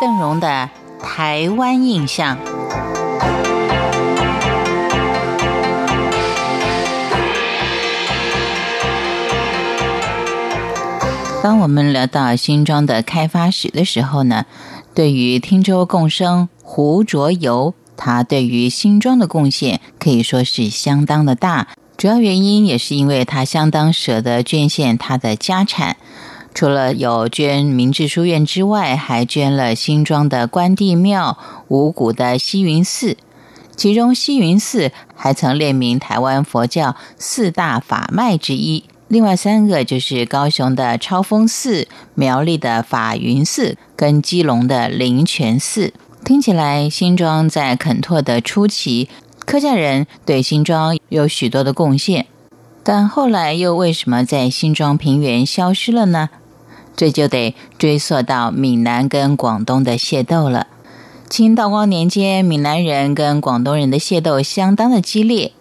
邓荣的台湾印象。当我们聊到新庄的开发史的时候呢，对于听州共生胡卓游，他对于新庄的贡献可以说是相当的大。主要原因也是因为他相当舍得捐献他的家产，除了有捐明治书院之外，还捐了新庄的关帝庙、五谷的西云寺。其中西云寺还曾列名台湾佛教四大法脉之一。另外三个就是高雄的超峰寺、苗栗的法云寺跟基隆的灵泉寺。听起来新庄在垦拓的初期，客家人对新庄有许多的贡献，但后来又为什么在新庄平原消失了呢？这就得追溯到闽南跟广东的械斗了。清道光年间，闽南人跟广东人的械斗相当的激烈。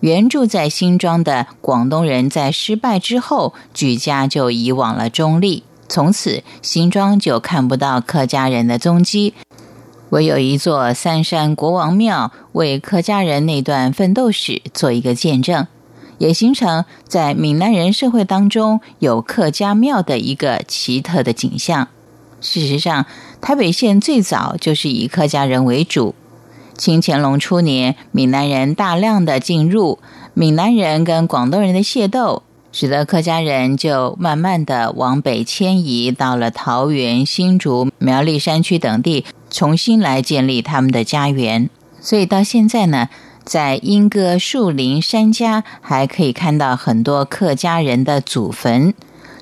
原住在新庄的广东人在失败之后，举家就移往了中立，从此新庄就看不到客家人的踪迹，唯有一座三山国王庙为客家人那段奋斗史做一个见证，也形成在闽南人社会当中有客家庙的一个奇特的景象。事实上，台北县最早就是以客家人为主。清乾隆初年，闽南人大量的进入，闽南人跟广东人的械斗，使得客家人就慢慢的往北迁移，到了桃园、新竹、苗栗山区等地，重新来建立他们的家园。所以到现在呢，在莺歌树林山家，还可以看到很多客家人的祖坟。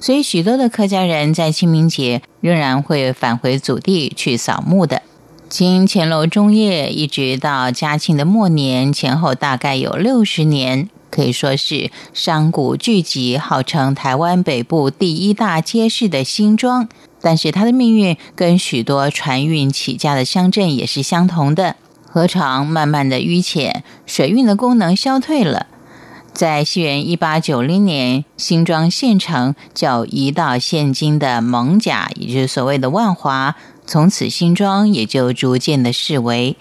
所以许多的客家人在清明节仍然会返回祖地去扫墓的。清乾隆中叶一直到嘉庆的末年前后，大概有六十年，可以说是商贾聚集，号称台湾北部第一大街市的新庄。但是它的命运跟许多船运起家的乡镇也是相同的，河床慢慢的淤浅，水运的功能消退了。在西元一八九零年，新庄县城就移到现今的蒙甲，也就是所谓的万华。从此，新庄也就逐渐的式微。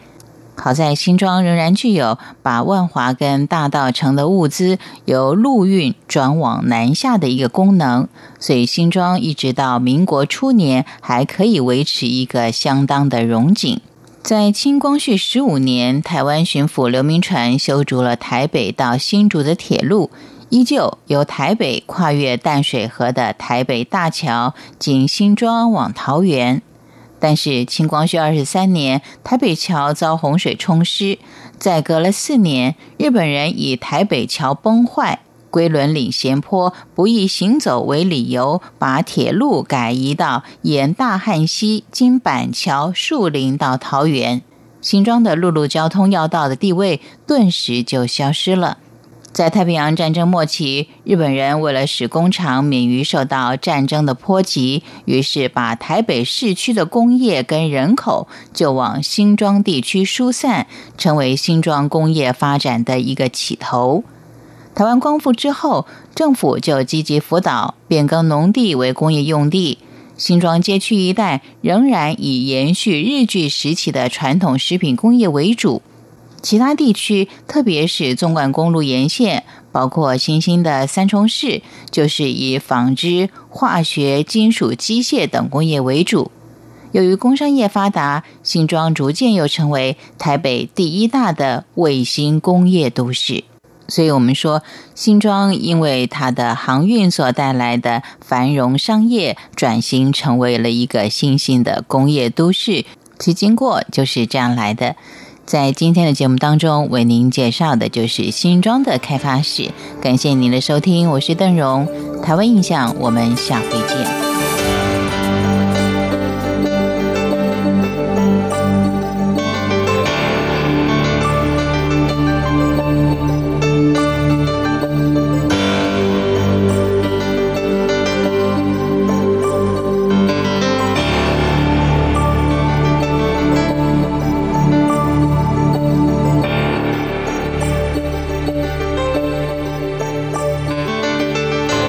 好在新庄仍然具有把万华跟大道城的物资由陆运转往南下的一个功能，所以新庄一直到民国初年还可以维持一个相当的荣景。在清光绪十五年，台湾巡抚刘铭传修筑了台北到新竹的铁路，依旧由台北跨越淡水河的台北大桥，经新庄往桃园。但是清光绪二十三年，台北桥遭洪水冲失。再隔了四年，日本人以台北桥崩坏、龟伦岭斜坡不易行走为理由，把铁路改移到沿大汉溪经板桥、树林到桃园。新庄的陆路交通要道的地位顿时就消失了。在太平洋战争末期，日本人为了使工厂免于受到战争的波及，于是把台北市区的工业跟人口就往新庄地区疏散，成为新庄工业发展的一个起头。台湾光复之后，政府就积极辅导变更农地为工业用地，新庄街区一带仍然以延续日据时期的传统食品工业为主。其他地区，特别是纵贯公路沿线，包括新兴的三重市，就是以纺织、化学、金属、机械等工业为主。由于工商业发达，新庄逐渐又成为台北第一大的卫星工业都市。所以，我们说新庄因为它的航运所带来的繁荣商业，转型成为了一个新兴的工业都市。其经过就是这样来的。在今天的节目当中，为您介绍的就是新庄的开发史。感谢您的收听，我是邓荣，台湾印象，我们下回见。